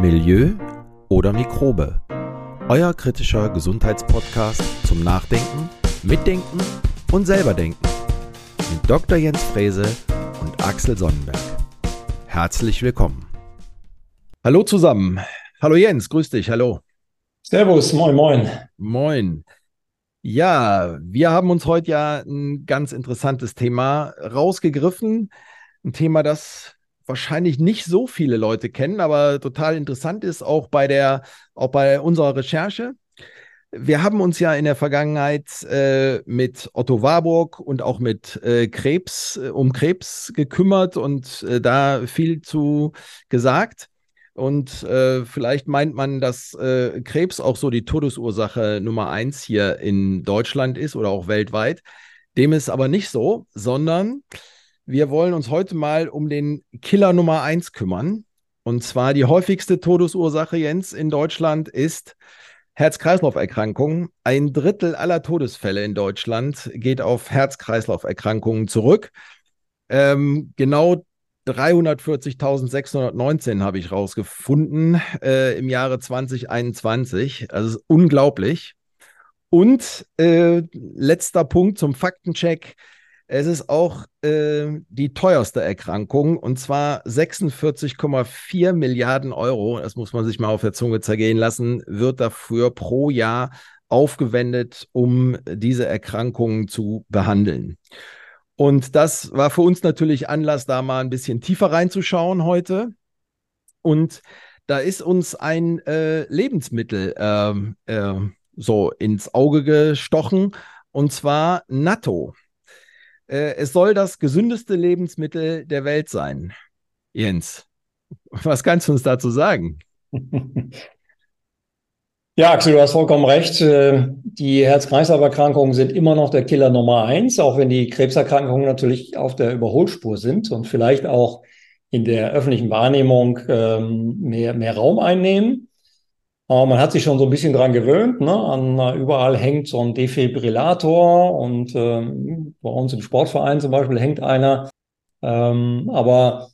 Milieu oder Mikrobe. Euer kritischer Gesundheitspodcast zum Nachdenken, Mitdenken und selberdenken. Mit Dr. Jens Frese und Axel Sonnenberg. Herzlich willkommen. Hallo zusammen. Hallo Jens, grüß dich. Hallo. Servus, moin, moin. Moin. Ja, wir haben uns heute ja ein ganz interessantes Thema rausgegriffen. Ein Thema, das wahrscheinlich nicht so viele Leute kennen, aber total interessant ist, auch bei der, auch bei unserer Recherche. Wir haben uns ja in der Vergangenheit äh, mit Otto Warburg und auch mit äh, Krebs, äh, um Krebs gekümmert und äh, da viel zu gesagt. Und äh, vielleicht meint man, dass Krebs auch so die Todesursache Nummer eins hier in Deutschland ist oder auch weltweit. Dem ist aber nicht so, sondern wir wollen uns heute mal um den Killer Nummer eins kümmern. Und zwar die häufigste Todesursache, Jens, in Deutschland ist Herz-Kreislauf-Erkrankungen. Ein Drittel aller Todesfälle in Deutschland geht auf Herz-Kreislauf-Erkrankungen zurück. Ähm, genau 340.619 habe ich rausgefunden äh, im Jahre 2021. Also unglaublich. Und äh, letzter Punkt zum Faktencheck. Es ist auch äh, die teuerste Erkrankung und zwar 46,4 Milliarden Euro. Das muss man sich mal auf der Zunge zergehen lassen, wird dafür pro Jahr aufgewendet, um diese Erkrankungen zu behandeln. Und das war für uns natürlich Anlass, da mal ein bisschen tiefer reinzuschauen heute. Und da ist uns ein äh, Lebensmittel äh, äh, so ins Auge gestochen, und zwar Natto. Äh, es soll das gesündeste Lebensmittel der Welt sein. Jens, was kannst du uns dazu sagen? Ja, Axel, du hast vollkommen recht. Äh, die Herz-Kreislauf-Erkrankungen sind immer noch der Killer Nummer eins, auch wenn die Krebserkrankungen natürlich auf der Überholspur sind und vielleicht auch in der öffentlichen Wahrnehmung ähm, mehr, mehr Raum einnehmen. Man hat sich schon so ein bisschen dran gewöhnt. Ne? An, äh, überall hängt so ein Defibrillator und ähm, bei uns im Sportverein zum Beispiel hängt einer. Ähm, aber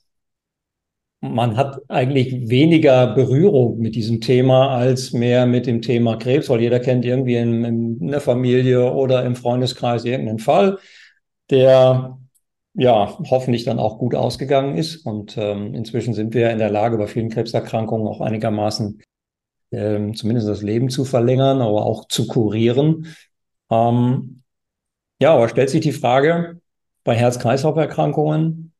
man hat eigentlich weniger Berührung mit diesem Thema als mehr mit dem Thema Krebs, weil jeder kennt irgendwie in, in der Familie oder im Freundeskreis irgendeinen Fall, der ja hoffentlich dann auch gut ausgegangen ist. Und ähm, inzwischen sind wir in der Lage, bei vielen Krebserkrankungen auch einigermaßen ähm, zumindest das Leben zu verlängern, aber auch zu kurieren. Ähm, ja, aber stellt sich die Frage bei Herz-Kreislauf-Erkrankungen,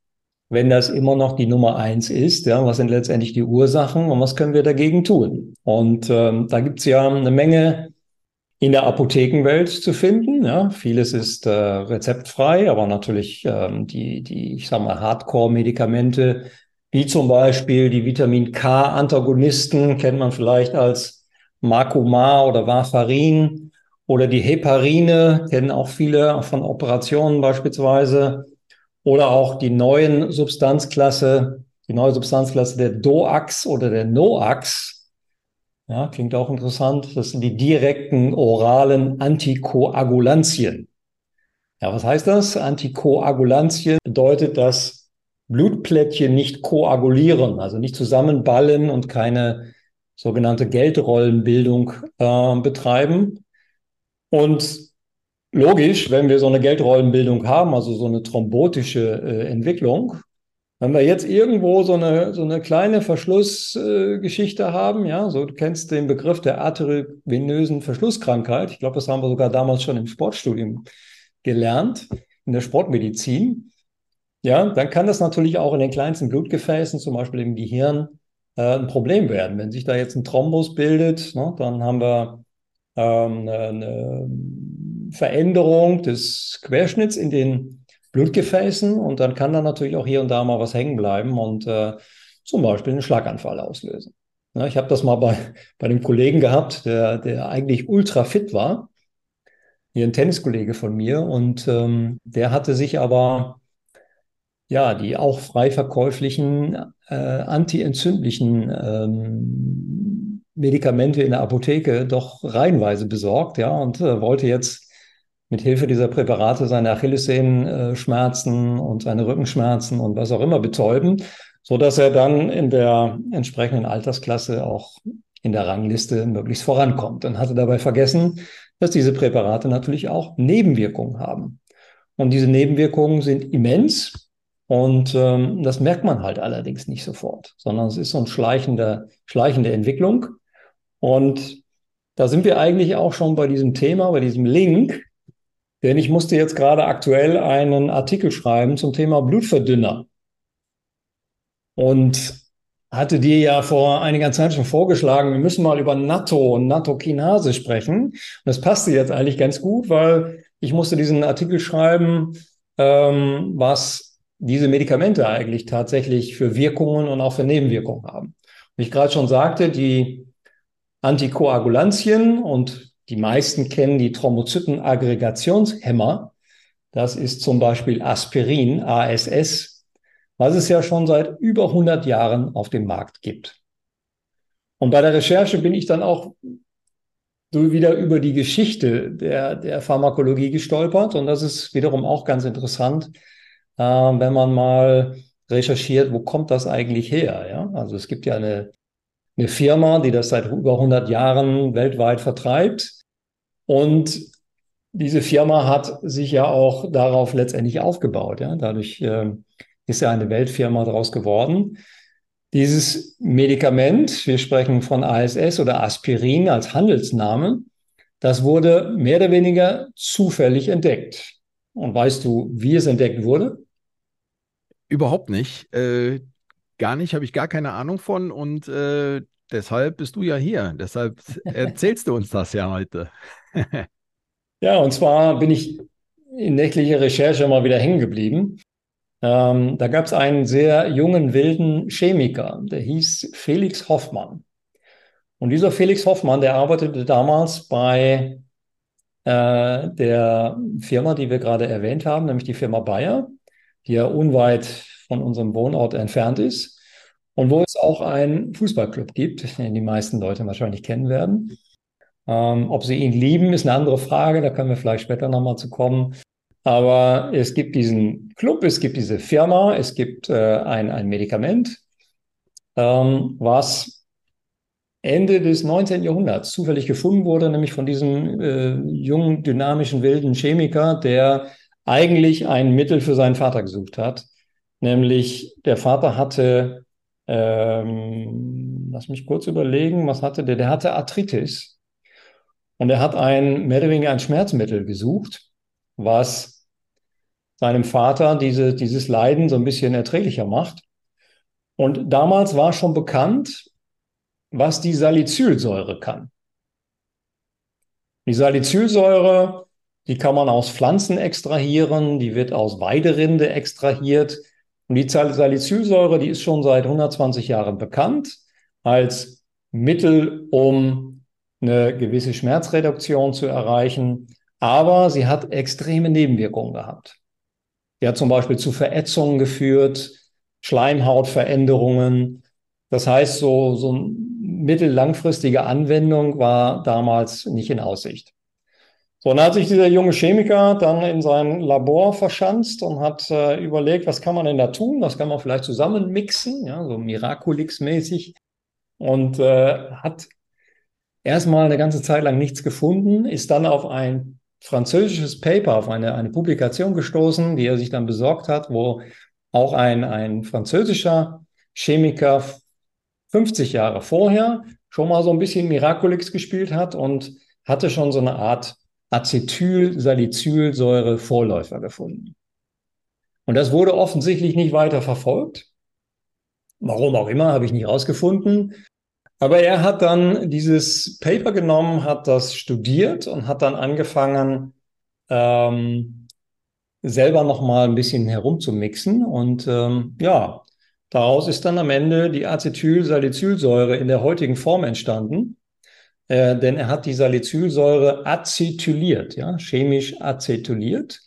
wenn das immer noch die Nummer eins ist, ja, was sind letztendlich die Ursachen und was können wir dagegen tun? Und ähm, da gibt's ja eine Menge in der Apothekenwelt zu finden. Ja. Vieles ist äh, rezeptfrei, aber natürlich ähm, die, die, ich sag mal, Hardcore-Medikamente, wie zum Beispiel die Vitamin K-Antagonisten, kennt man vielleicht als Marcomar oder Warfarin oder die Heparine, kennen auch viele von Operationen beispielsweise oder auch die neuen Substanzklasse, die neue Substanzklasse der DOAX oder der NOAX. Ja, klingt auch interessant. Das sind die direkten oralen Antikoagulantien. Ja, was heißt das? Antikoagulantien bedeutet, dass Blutplättchen nicht koagulieren, also nicht zusammenballen und keine sogenannte Geldrollenbildung äh, betreiben. Und logisch, wenn wir so eine Geldrollenbildung haben, also so eine thrombotische äh, Entwicklung, wenn wir jetzt irgendwo so eine, so eine kleine Verschlussgeschichte äh, haben, ja, so du kennst den Begriff der arteriovenösen Verschlusskrankheit. Ich glaube, das haben wir sogar damals schon im Sportstudium gelernt, in der Sportmedizin. Ja, dann kann das natürlich auch in den kleinsten Blutgefäßen, zum Beispiel im Gehirn, äh, ein Problem werden. Wenn sich da jetzt ein Thrombus bildet, ne, dann haben wir ähm, eine, Veränderung des Querschnitts in den Blutgefäßen und dann kann da natürlich auch hier und da mal was hängen bleiben und äh, zum Beispiel einen Schlaganfall auslösen. Ja, ich habe das mal bei, bei einem Kollegen gehabt, der, der eigentlich ultra fit war, hier ein Tenniskollege von mir und ähm, der hatte sich aber ja die auch frei verkäuflichen äh, antientzündlichen ähm, Medikamente in der Apotheke doch reihenweise besorgt, ja, und äh, wollte jetzt mit Hilfe dieser Präparate seine Achillessehenschmerzen und seine Rückenschmerzen und was auch immer betäuben. so dass er dann in der entsprechenden Altersklasse auch in der Rangliste möglichst vorankommt. Dann hatte dabei vergessen, dass diese Präparate natürlich auch Nebenwirkungen haben. Und diese Nebenwirkungen sind immens. Und ähm, das merkt man halt allerdings nicht sofort, sondern es ist so eine schleichende, schleichende Entwicklung. Und da sind wir eigentlich auch schon bei diesem Thema, bei diesem Link. Denn ich musste jetzt gerade aktuell einen Artikel schreiben zum Thema Blutverdünner. Und hatte dir ja vor einiger Zeit schon vorgeschlagen, wir müssen mal über Natto und Nattokinase sprechen. Und das passte jetzt eigentlich ganz gut, weil ich musste diesen Artikel schreiben, ähm, was diese Medikamente eigentlich tatsächlich für Wirkungen und auch für Nebenwirkungen haben. Wie ich gerade schon sagte, die Antikoagulantien und die meisten kennen die Thrombozytenaggregationshemmer. Das ist zum Beispiel Aspirin, ASS, was es ja schon seit über 100 Jahren auf dem Markt gibt. Und bei der Recherche bin ich dann auch wieder über die Geschichte der, der Pharmakologie gestolpert. Und das ist wiederum auch ganz interessant, äh, wenn man mal recherchiert, wo kommt das eigentlich her? Ja? Also es gibt ja eine, eine Firma, die das seit über 100 Jahren weltweit vertreibt. Und diese Firma hat sich ja auch darauf letztendlich aufgebaut. Ja? Dadurch äh, ist ja eine Weltfirma daraus geworden. Dieses Medikament, wir sprechen von ASS oder Aspirin als Handelsname, das wurde mehr oder weniger zufällig entdeckt. Und weißt du, wie es entdeckt wurde? Überhaupt nicht. Äh, gar nicht, habe ich gar keine Ahnung von. Und äh, deshalb bist du ja hier. Deshalb erzählst du uns das ja heute. ja, und zwar bin ich in nächtlicher Recherche mal wieder hängen geblieben. Ähm, da gab es einen sehr jungen, wilden Chemiker, der hieß Felix Hoffmann. Und dieser Felix Hoffmann, der arbeitete damals bei äh, der Firma, die wir gerade erwähnt haben, nämlich die Firma Bayer, ja unweit von unserem Wohnort entfernt ist und wo es auch einen Fußballclub gibt, den die meisten Leute wahrscheinlich kennen werden. Ähm, ob sie ihn lieben, ist eine andere Frage, da können wir vielleicht später nochmal zu kommen. Aber es gibt diesen Club, es gibt diese Firma, es gibt äh, ein, ein Medikament, ähm, was Ende des 19. Jahrhunderts zufällig gefunden wurde, nämlich von diesem äh, jungen, dynamischen, wilden Chemiker, der eigentlich ein Mittel für seinen Vater gesucht hat. Nämlich der Vater hatte, ähm, lass mich kurz überlegen, was hatte der? Der hatte Arthritis. Und er hat ein, mehr oder weniger ein Schmerzmittel gesucht, was seinem Vater diese, dieses Leiden so ein bisschen erträglicher macht. Und damals war schon bekannt, was die Salicylsäure kann. Die Salicylsäure, die kann man aus Pflanzen extrahieren, die wird aus Weiderinde extrahiert. Und die Salicylsäure, die ist schon seit 120 Jahren bekannt als Mittel, um eine gewisse Schmerzreduktion zu erreichen. Aber sie hat extreme Nebenwirkungen gehabt. Die hat zum Beispiel zu Verätzungen geführt, Schleimhautveränderungen. Das heißt, so, so eine mittellangfristige Anwendung war damals nicht in Aussicht. So, dann hat sich dieser junge Chemiker dann in sein Labor verschanzt und hat äh, überlegt, was kann man denn da tun? Was kann man vielleicht zusammen mixen, ja, so Miraculix-mäßig. Und äh, hat erstmal eine ganze Zeit lang nichts gefunden, ist dann auf ein französisches Paper, auf eine, eine Publikation gestoßen, die er sich dann besorgt hat, wo auch ein, ein französischer Chemiker 50 Jahre vorher schon mal so ein bisschen Miraculix gespielt hat und hatte schon so eine Art Acetylsalicylsäure-Vorläufer gefunden. Und das wurde offensichtlich nicht weiter verfolgt. Warum auch immer, habe ich nicht rausgefunden. Aber er hat dann dieses Paper genommen, hat das studiert und hat dann angefangen, ähm, selber noch mal ein bisschen herumzumixen. Und ähm, ja, daraus ist dann am Ende die Acetylsalicylsäure in der heutigen Form entstanden. Äh, denn er hat die Salicylsäure acetyliert, ja, chemisch acetyliert.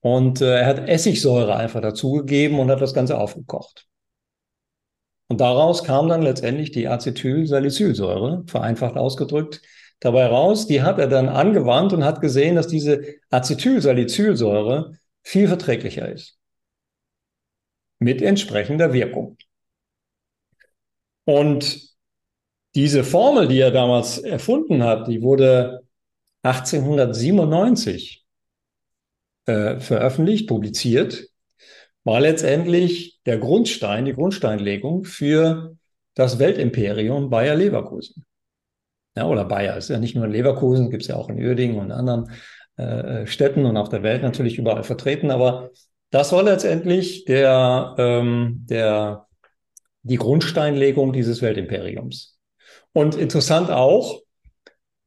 Und äh, er hat Essigsäure einfach dazugegeben und hat das Ganze aufgekocht. Und daraus kam dann letztendlich die Acetylsalicylsäure, vereinfacht ausgedrückt, dabei raus. Die hat er dann angewandt und hat gesehen, dass diese Acetylsalicylsäure viel verträglicher ist. Mit entsprechender Wirkung. Und diese Formel, die er damals erfunden hat, die wurde 1897 äh, veröffentlicht, publiziert, war letztendlich der Grundstein, die Grundsteinlegung für das Weltimperium Bayer Leverkusen. Ja, oder Bayer ist ja nicht nur in Leverkusen, gibt es ja auch in Uerdingen und anderen äh, Städten und auf der Welt natürlich überall vertreten. Aber das war letztendlich der, ähm, der, die Grundsteinlegung dieses Weltimperiums. Und interessant auch,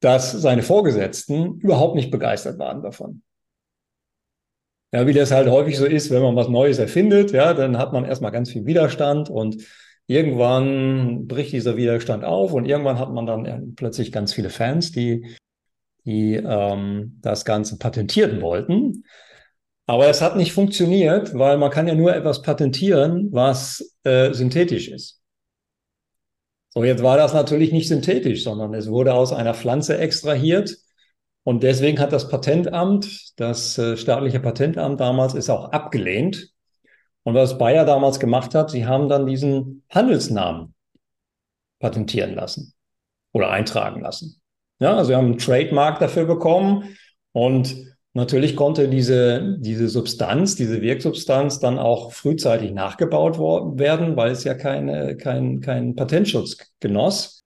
dass seine Vorgesetzten überhaupt nicht begeistert waren davon. Ja, wie das halt häufig so ist, wenn man was Neues erfindet, ja, dann hat man erstmal ganz viel Widerstand und irgendwann bricht dieser Widerstand auf und irgendwann hat man dann plötzlich ganz viele Fans, die, die ähm, das Ganze patentieren wollten. Aber es hat nicht funktioniert, weil man kann ja nur etwas patentieren, was äh, synthetisch ist. So, jetzt war das natürlich nicht synthetisch, sondern es wurde aus einer Pflanze extrahiert und deswegen hat das Patentamt, das äh, staatliche Patentamt damals, ist auch abgelehnt. Und was Bayer damals gemacht hat, sie haben dann diesen Handelsnamen patentieren lassen oder eintragen lassen. Ja, also wir haben einen Trademark dafür bekommen und natürlich konnte diese, diese Substanz, diese Wirksubstanz dann auch frühzeitig nachgebaut werden, weil es ja keine, kein, kein Patentschutz genoss.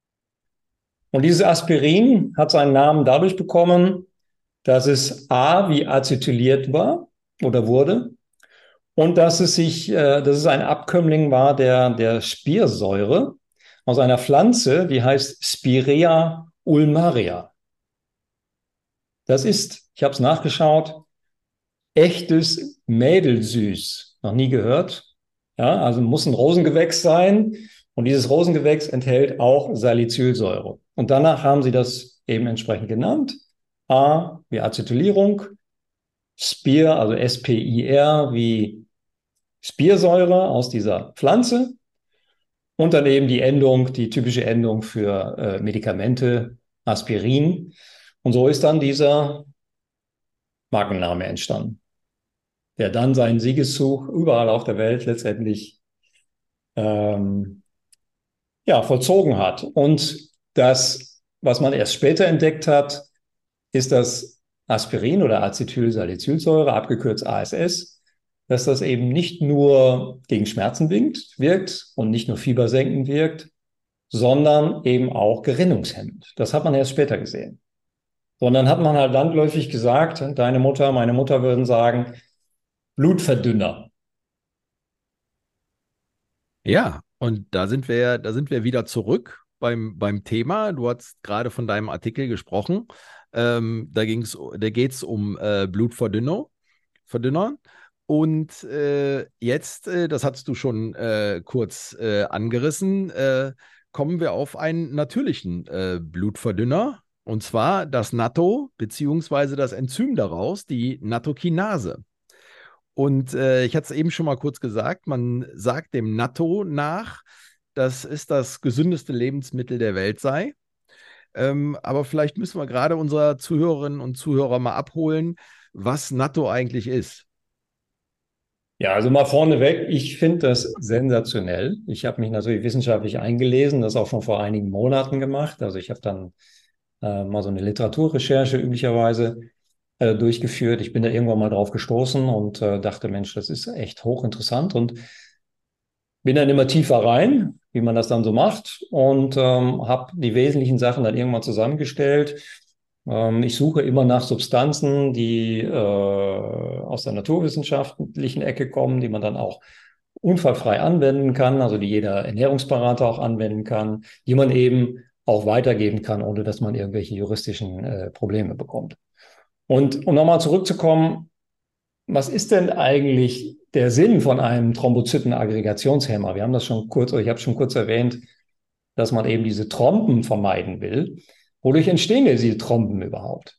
Und dieses Aspirin hat seinen Namen dadurch bekommen, dass es A wie acetyliert war oder wurde und dass es sich, äh, dass es ein Abkömmling war der, der Spirsäure aus einer Pflanze, die heißt Spirea ulmaria. Das ist, ich habe es nachgeschaut, echtes Mädelsüß. Noch nie gehört. Ja, also muss ein Rosengewächs sein. Und dieses Rosengewächs enthält auch Salicylsäure. Und danach haben sie das eben entsprechend genannt. A wie Acetylierung, Spir, also S-P-I-R wie Spirsäure aus dieser Pflanze und dann eben die Endung, die typische Endung für äh, Medikamente, Aspirin. Und so ist dann dieser Markenname entstanden, der dann seinen Siegeszug überall auf der Welt letztendlich ähm, ja, vollzogen hat. Und das, was man erst später entdeckt hat, ist das Aspirin oder Acetylsalicylsäure, abgekürzt ASS, dass das eben nicht nur gegen Schmerzen winkt, wirkt und nicht nur fiebersenkend wirkt, sondern eben auch gerinnungshemmend. Das hat man erst später gesehen. Sondern hat man halt landläufig gesagt, deine Mutter, meine Mutter würden sagen, Blutverdünner. Ja, und da sind wir, da sind wir wieder zurück beim, beim Thema. Du hast gerade von deinem Artikel gesprochen. Ähm, da da geht es um äh, Blutverdünner. Verdünner. Und äh, jetzt, äh, das hast du schon äh, kurz äh, angerissen, äh, kommen wir auf einen natürlichen Blutverdünner. Und zwar das Natto, beziehungsweise das Enzym daraus, die Nattokinase. Und ich hatte es eben schon mal kurz gesagt, man sagt dem Natto nach, dass es das gesündeste Lebensmittel der Welt sei. Ähm, aber vielleicht müssen wir gerade unsere Zuhörerinnen und Zuhörer mal abholen, was Natto eigentlich ist. Ja, also mal vorneweg, ich finde das sensationell. Ich habe mich natürlich wissenschaftlich eingelesen, das auch schon vor einigen Monaten gemacht. Also ich habe dann äh, mal so eine Literaturrecherche üblicherweise äh, durchgeführt. Ich bin da irgendwann mal drauf gestoßen und äh, dachte, Mensch, das ist echt hochinteressant und bin dann immer tiefer rein, wie man das dann so macht und ähm, habe die wesentlichen Sachen dann irgendwann zusammengestellt. Ähm, ich suche immer nach Substanzen, die äh, aus der naturwissenschaftlichen Ecke kommen, die man dann auch unfallfrei anwenden kann, also die jeder Ernährungsberater auch anwenden kann, die man eben auch weitergeben kann, ohne dass man irgendwelche juristischen äh, Probleme bekommt. Und um nochmal zurückzukommen, was ist denn eigentlich der Sinn von einem Thrombozytenaggregationshemmer? Wir haben das schon kurz, ich habe schon kurz erwähnt, dass man eben diese Trompen vermeiden will. Wodurch entstehen denn diese Trompen überhaupt?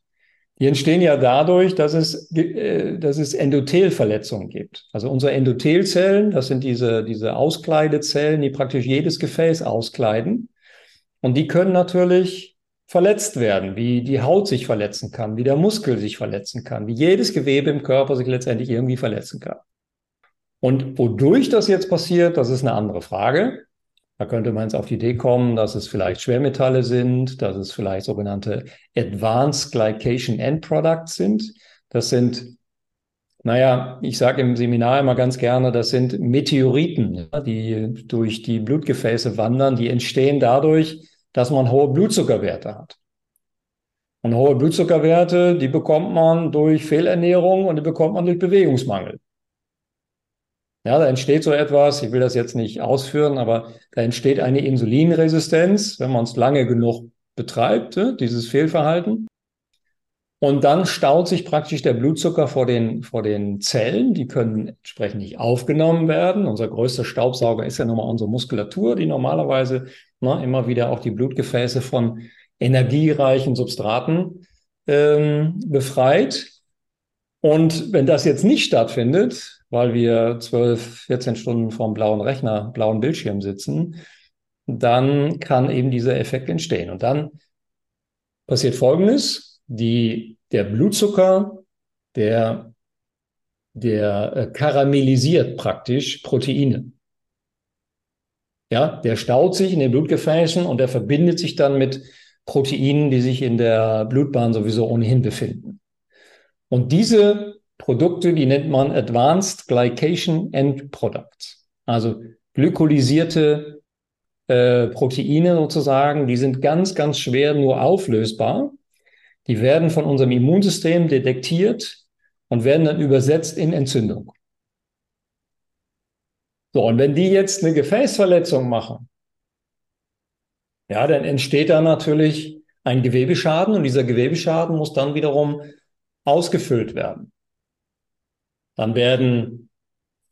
Die entstehen ja dadurch, dass es, äh, dass es Endothelverletzungen gibt. Also unsere Endothelzellen, das sind diese, diese Auskleidezellen, die praktisch jedes Gefäß auskleiden. Und die können natürlich verletzt werden, wie die Haut sich verletzen kann, wie der Muskel sich verletzen kann, wie jedes Gewebe im Körper sich letztendlich irgendwie verletzen kann. Und wodurch das jetzt passiert, das ist eine andere Frage. Da könnte man jetzt auf die Idee kommen, dass es vielleicht Schwermetalle sind, dass es vielleicht sogenannte Advanced Glycation End Products sind. Das sind, naja, ich sage im Seminar immer ganz gerne, das sind Meteoriten, die durch die Blutgefäße wandern, die entstehen dadurch, dass man hohe Blutzuckerwerte hat. Und hohe Blutzuckerwerte, die bekommt man durch Fehlernährung und die bekommt man durch Bewegungsmangel. Ja, da entsteht so etwas, ich will das jetzt nicht ausführen, aber da entsteht eine Insulinresistenz, wenn man es lange genug betreibt, dieses Fehlverhalten. Und dann staut sich praktisch der Blutzucker vor den, vor den Zellen. Die können entsprechend nicht aufgenommen werden. Unser größter Staubsauger ist ja nochmal unsere Muskulatur, die normalerweise ne, immer wieder auch die Blutgefäße von energiereichen Substraten ähm, befreit. Und wenn das jetzt nicht stattfindet, weil wir 12, 14 Stunden vorm blauen Rechner, blauen Bildschirm sitzen, dann kann eben dieser Effekt entstehen. Und dann passiert Folgendes, die, der Blutzucker, der, der äh, karamellisiert praktisch Proteine. Ja, der staut sich in den Blutgefäßen und der verbindet sich dann mit Proteinen, die sich in der Blutbahn sowieso ohnehin befinden. Und diese Produkte, die nennt man Advanced Glycation End Products. Also glykolysierte äh, Proteine sozusagen, die sind ganz, ganz schwer nur auflösbar. Die werden von unserem Immunsystem detektiert und werden dann übersetzt in Entzündung. So, und wenn die jetzt eine Gefäßverletzung machen, ja, dann entsteht da natürlich ein Gewebeschaden und dieser Gewebeschaden muss dann wiederum ausgefüllt werden. Dann werden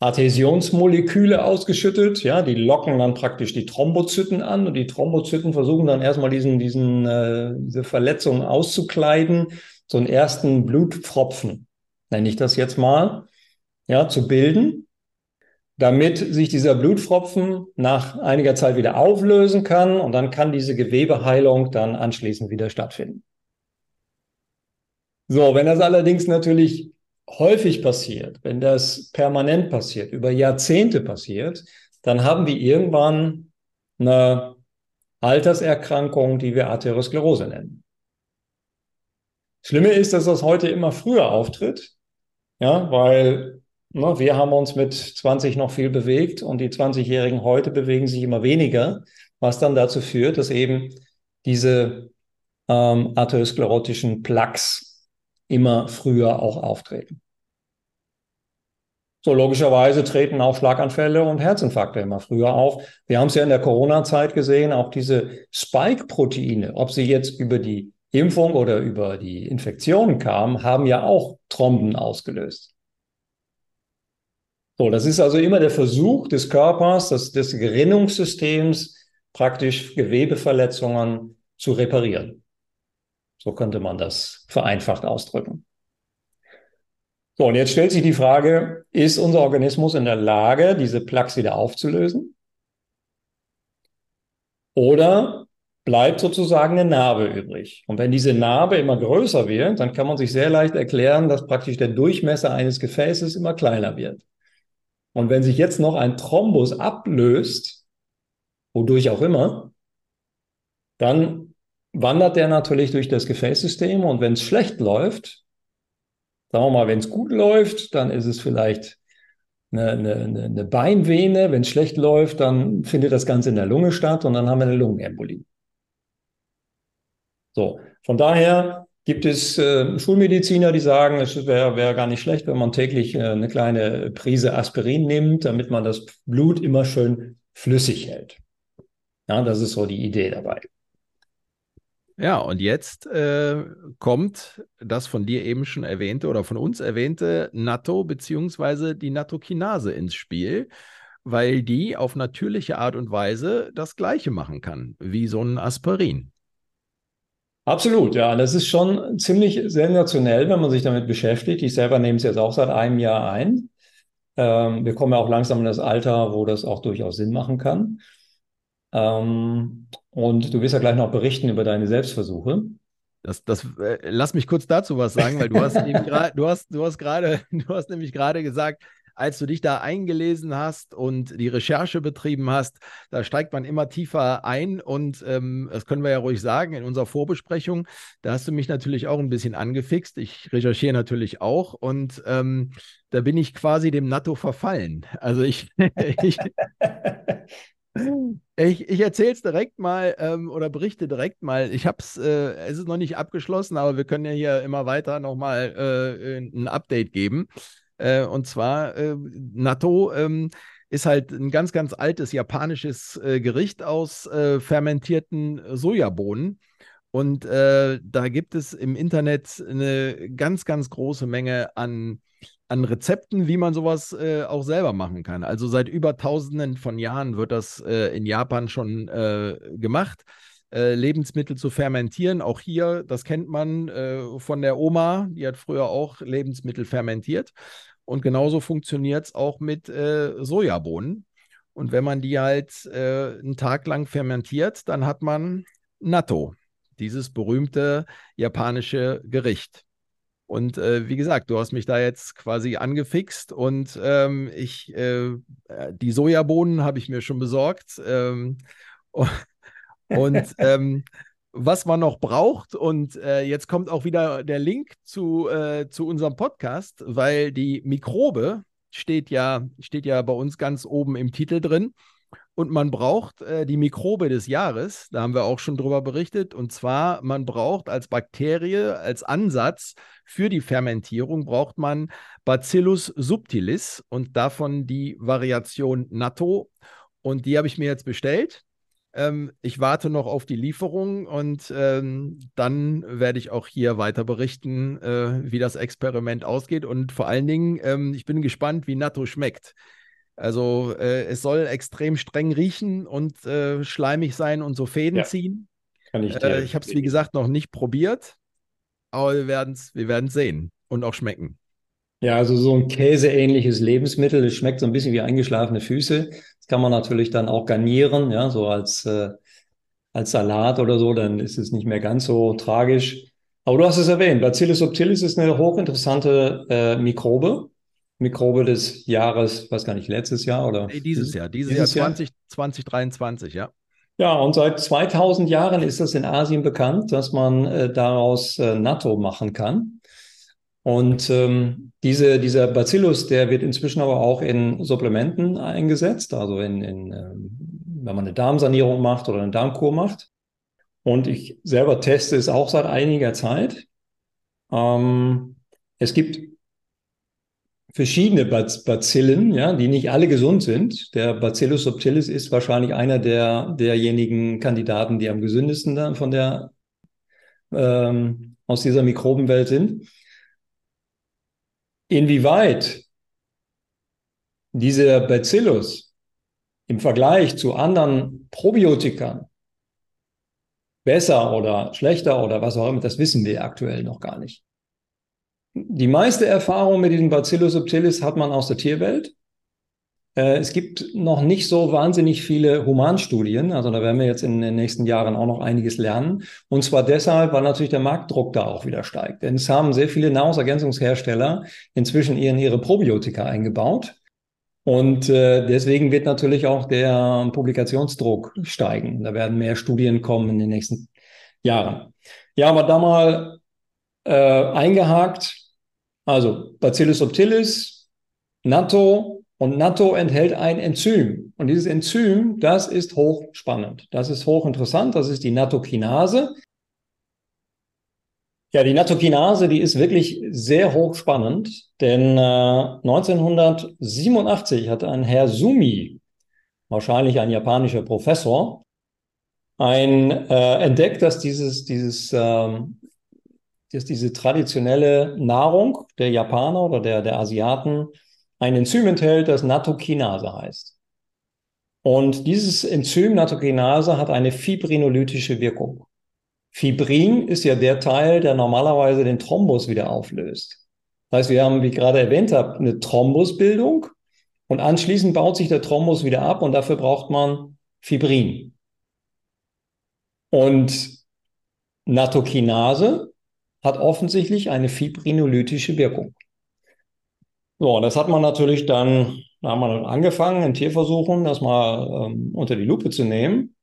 Adhäsionsmoleküle ausgeschüttet, ja, die locken dann praktisch die Thrombozyten an und die Thrombozyten versuchen dann erstmal diesen, diesen, äh, diese Verletzung auszukleiden, so einen ersten Blutpfropfen, nenne ich das jetzt mal, ja, zu bilden, damit sich dieser Blutpfropfen nach einiger Zeit wieder auflösen kann und dann kann diese Gewebeheilung dann anschließend wieder stattfinden. So, wenn das allerdings natürlich häufig passiert, wenn das permanent passiert, über Jahrzehnte passiert, dann haben wir irgendwann eine Alterserkrankung, die wir Arteriosklerose nennen. Schlimme ist, dass das heute immer früher auftritt, ja, weil ne, wir haben uns mit 20 noch viel bewegt und die 20-Jährigen heute bewegen sich immer weniger, was dann dazu führt, dass eben diese ähm, arteriosklerotischen Plaques immer früher auch auftreten. So logischerweise treten auch Schlaganfälle und Herzinfarkte immer früher auf. Wir haben es ja in der Corona-Zeit gesehen, auch diese Spike-Proteine, ob sie jetzt über die Impfung oder über die Infektion kamen, haben ja auch Tromben ausgelöst. So, das ist also immer der Versuch des Körpers, des, des Gerinnungssystems, praktisch Gewebeverletzungen zu reparieren. So könnte man das vereinfacht ausdrücken. So, und jetzt stellt sich die Frage, ist unser Organismus in der Lage, diese Plaques wieder aufzulösen? Oder bleibt sozusagen eine Narbe übrig? Und wenn diese Narbe immer größer wird, dann kann man sich sehr leicht erklären, dass praktisch der Durchmesser eines Gefäßes immer kleiner wird. Und wenn sich jetzt noch ein Thrombus ablöst, wodurch auch immer, dann wandert der natürlich durch das Gefäßsystem und wenn es schlecht läuft, sagen wir mal, wenn es gut läuft, dann ist es vielleicht eine, eine, eine Beinvene. Wenn es schlecht läuft, dann findet das Ganze in der Lunge statt und dann haben wir eine Lungenembolie. So, von daher gibt es äh, Schulmediziner, die sagen, es wäre wär gar nicht schlecht, wenn man täglich äh, eine kleine Prise Aspirin nimmt, damit man das Blut immer schön flüssig hält. Ja, das ist so die Idee dabei. Ja, und jetzt äh, kommt das von dir eben schon erwähnte oder von uns erwähnte Natto beziehungsweise die Nattokinase ins Spiel, weil die auf natürliche Art und Weise das Gleiche machen kann wie so ein Aspirin. Absolut, ja. Das ist schon ziemlich sensationell, wenn man sich damit beschäftigt. Ich selber nehme es jetzt auch seit einem Jahr ein. Ähm, wir kommen ja auch langsam in das Alter, wo das auch durchaus Sinn machen kann. Ähm, und du wirst ja gleich noch berichten über deine Selbstversuche. Das, das, äh, lass mich kurz dazu was sagen, weil du hast eben gerade, du hast, du hast gerade, du hast nämlich gerade gesagt, als du dich da eingelesen hast und die Recherche betrieben hast, da steigt man immer tiefer ein. Und ähm, das können wir ja ruhig sagen, in unserer Vorbesprechung, da hast du mich natürlich auch ein bisschen angefixt. Ich recherchiere natürlich auch. Und ähm, da bin ich quasi dem NATO verfallen. Also ich, ich Ich, ich erzähle es direkt mal ähm, oder berichte direkt mal. Ich habe es, äh, es ist noch nicht abgeschlossen, aber wir können ja hier immer weiter nochmal äh, ein Update geben. Äh, und zwar, äh, Natto ähm, ist halt ein ganz, ganz altes japanisches äh, Gericht aus äh, fermentierten Sojabohnen. Und da gibt es im Internet eine ganz, ganz große Menge an an Rezepten, wie man sowas äh, auch selber machen kann. Also seit über tausenden von Jahren wird das äh, in Japan schon äh, gemacht. Äh, Lebensmittel zu fermentieren. Auch hier, das kennt man äh, von der Oma, die hat früher auch Lebensmittel fermentiert. Und genauso funktioniert es auch mit äh, Sojabohnen. Und wenn man die halt einen Tag lang fermentiert, dann hat man Natto, dieses berühmte japanische Gericht. Und äh, wie gesagt, du hast mich da jetzt quasi angefixt und ähm, ich, äh, die Sojabohnen habe ich mir schon besorgt. Ähm, und ähm, was man noch braucht, und äh, jetzt kommt auch wieder der Link zu, äh, zu unserem Podcast, weil die Mikrobe steht ja, steht ja bei uns ganz oben im Titel drin. Und man braucht äh, die Mikrobe des Jahres, da haben wir auch schon drüber berichtet. Und zwar, man braucht als Bakterie, als Ansatz für die Fermentierung, braucht man Bacillus subtilis und davon die Variation Natto. Und die habe ich mir jetzt bestellt. Ähm, ich warte noch auf die Lieferung und ähm, dann werde ich auch hier weiter berichten, äh, wie das Experiment ausgeht. Und vor allen Dingen, ähm, ich bin gespannt, wie Natto schmeckt. Also äh, es soll extrem streng riechen und äh, schleimig sein und so Fäden ja, ziehen. Kann ich äh, ich habe es, wie gesagt, noch nicht probiert, aber wir werden es wir werden's sehen und auch schmecken. Ja, also so ein käseähnliches Lebensmittel, es schmeckt so ein bisschen wie eingeschlafene Füße. Das kann man natürlich dann auch garnieren, ja, so als, äh, als Salat oder so, dann ist es nicht mehr ganz so tragisch. Aber du hast es erwähnt, Bacillus subtilis ist eine hochinteressante äh, Mikrobe. Mikrobe des Jahres, weiß gar nicht, letztes Jahr oder? Nee, dieses Jahr, dieses, dieses Jahr 20, 2023, ja. Ja, und seit 2000 Jahren ist es in Asien bekannt, dass man äh, daraus äh, Natto machen kann. Und ähm, diese, dieser Bacillus, der wird inzwischen aber auch in Supplementen eingesetzt, also in, in ähm, wenn man eine Darmsanierung macht oder eine Darmkur macht. Und ich selber teste es auch seit einiger Zeit. Ähm, es gibt verschiedene Bazillen, ja, die nicht alle gesund sind. Der Bacillus subtilis ist wahrscheinlich einer der derjenigen Kandidaten, die am gesündesten dann von der ähm, aus dieser Mikrobenwelt sind. Inwieweit dieser Bacillus im Vergleich zu anderen Probiotikern besser oder schlechter oder was auch immer, das wissen wir aktuell noch gar nicht. Die meiste Erfahrung mit diesem Bacillus subtilis hat man aus der Tierwelt. Äh, es gibt noch nicht so wahnsinnig viele Humanstudien, also da werden wir jetzt in den nächsten Jahren auch noch einiges lernen. Und zwar deshalb, weil natürlich der Marktdruck da auch wieder steigt. Denn es haben sehr viele Nahrungsergänzungshersteller inzwischen in ihre Probiotika eingebaut. Und äh, deswegen wird natürlich auch der Publikationsdruck steigen. Da werden mehr Studien kommen in den nächsten Jahren. Ja, aber da mal äh, eingehakt. Also Bacillus subtilis, Natto und Natto enthält ein Enzym. Und dieses Enzym, das ist hochspannend. Das ist hochinteressant. Das ist die Nattokinase. Ja, die Nattokinase, die ist wirklich sehr hochspannend, denn äh, 1987 hat ein Herr Sumi, wahrscheinlich ein japanischer Professor, ein, äh, entdeckt, dass dieses, dieses ähm, dass diese traditionelle Nahrung der Japaner oder der, der Asiaten ein Enzym enthält, das Nattokinase heißt. Und dieses Enzym Nattokinase hat eine fibrinolytische Wirkung. Fibrin ist ja der Teil, der normalerweise den Thrombus wieder auflöst. Das heißt, wir haben, wie ich gerade erwähnt habe, eine Thrombusbildung und anschließend baut sich der Thrombus wieder ab und dafür braucht man Fibrin. Und Nattokinase hat offensichtlich eine fibrinolytische Wirkung. So, und das hat man natürlich dann, da haben wir dann angefangen in Tierversuchen, das mal ähm, unter die Lupe zu nehmen